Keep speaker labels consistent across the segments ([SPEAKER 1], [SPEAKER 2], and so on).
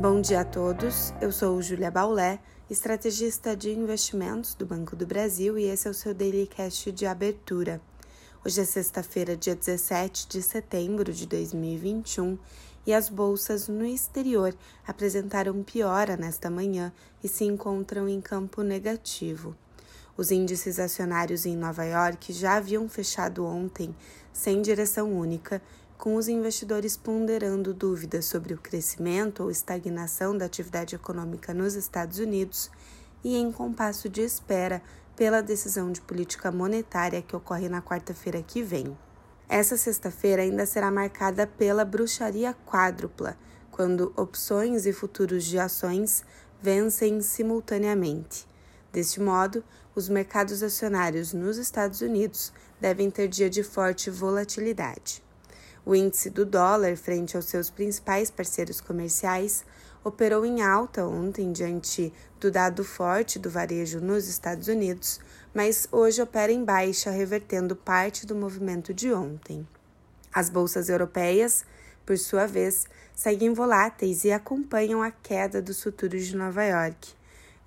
[SPEAKER 1] Bom dia a todos. Eu sou Julia Baulé, estrategista de investimentos do Banco do Brasil e esse é o seu Daily Cash de abertura. Hoje é sexta-feira, dia 17 de setembro de 2021 e as bolsas no exterior apresentaram piora nesta manhã e se encontram em campo negativo. Os índices acionários em Nova York já haviam fechado ontem sem direção única, com os investidores ponderando dúvidas sobre o crescimento ou estagnação da atividade econômica nos Estados Unidos e em compasso de espera pela decisão de política monetária que ocorre na quarta-feira que vem. Essa sexta-feira ainda será marcada pela bruxaria quádrupla, quando opções e futuros de ações vencem simultaneamente. Deste modo, os mercados acionários nos Estados Unidos devem ter dia de forte volatilidade. O índice do dólar frente aos seus principais parceiros comerciais operou em alta ontem diante do dado forte do varejo nos Estados Unidos, mas hoje opera em baixa, revertendo parte do movimento de ontem. As bolsas europeias, por sua vez, seguem voláteis e acompanham a queda dos futuros de Nova York.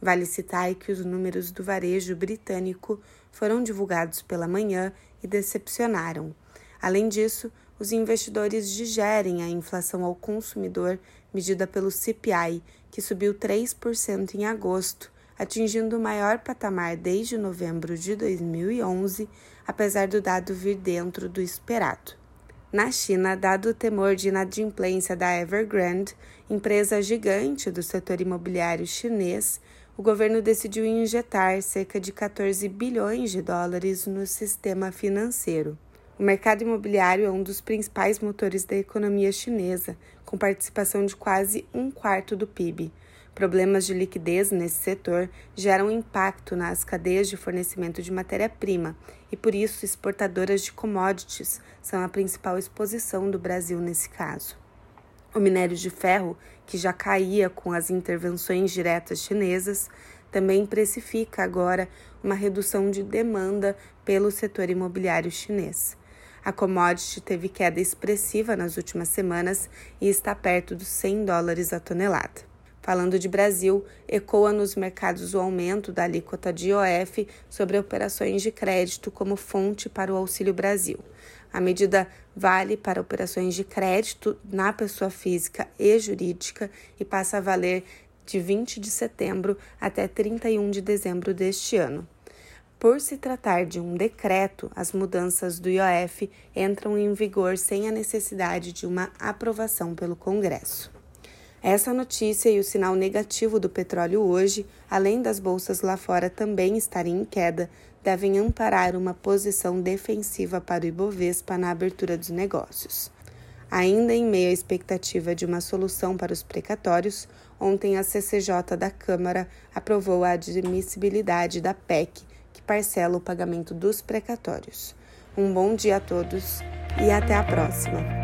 [SPEAKER 1] Vale citar que os números do varejo britânico foram divulgados pela manhã e decepcionaram. Além disso, os investidores digerem a inflação ao consumidor medida pelo CPI, que subiu 3% em agosto, atingindo o maior patamar desde novembro de 2011, apesar do dado vir dentro do esperado. Na China, dado o temor de inadimplência da Evergrande, empresa gigante do setor imobiliário chinês, o governo decidiu injetar cerca de 14 bilhões de dólares no sistema financeiro. O mercado imobiliário é um dos principais motores da economia chinesa, com participação de quase um quarto do PIB. Problemas de liquidez nesse setor geram impacto nas cadeias de fornecimento de matéria-prima e, por isso, exportadoras de commodities são a principal exposição do Brasil nesse caso. O minério de ferro, que já caía com as intervenções diretas chinesas, também precifica agora uma redução de demanda pelo setor imobiliário chinês. A commodity teve queda expressiva nas últimas semanas e está perto dos 100 dólares a tonelada. Falando de Brasil, ecoa nos mercados o aumento da alíquota de IOF sobre operações de crédito como fonte para o Auxílio Brasil. A medida vale para operações de crédito na pessoa física e jurídica e passa a valer de 20 de setembro até 31 de dezembro deste ano. Por se tratar de um decreto, as mudanças do IOF entram em vigor sem a necessidade de uma aprovação pelo Congresso. Essa notícia e o sinal negativo do petróleo hoje, além das bolsas lá fora também estarem em queda, devem amparar uma posição defensiva para o Ibovespa na abertura dos negócios. Ainda em meio à expectativa de uma solução para os precatórios, ontem a CCJ da Câmara aprovou a admissibilidade da PEC parcela o pagamento dos precatórios. Um bom dia a todos e até a próxima!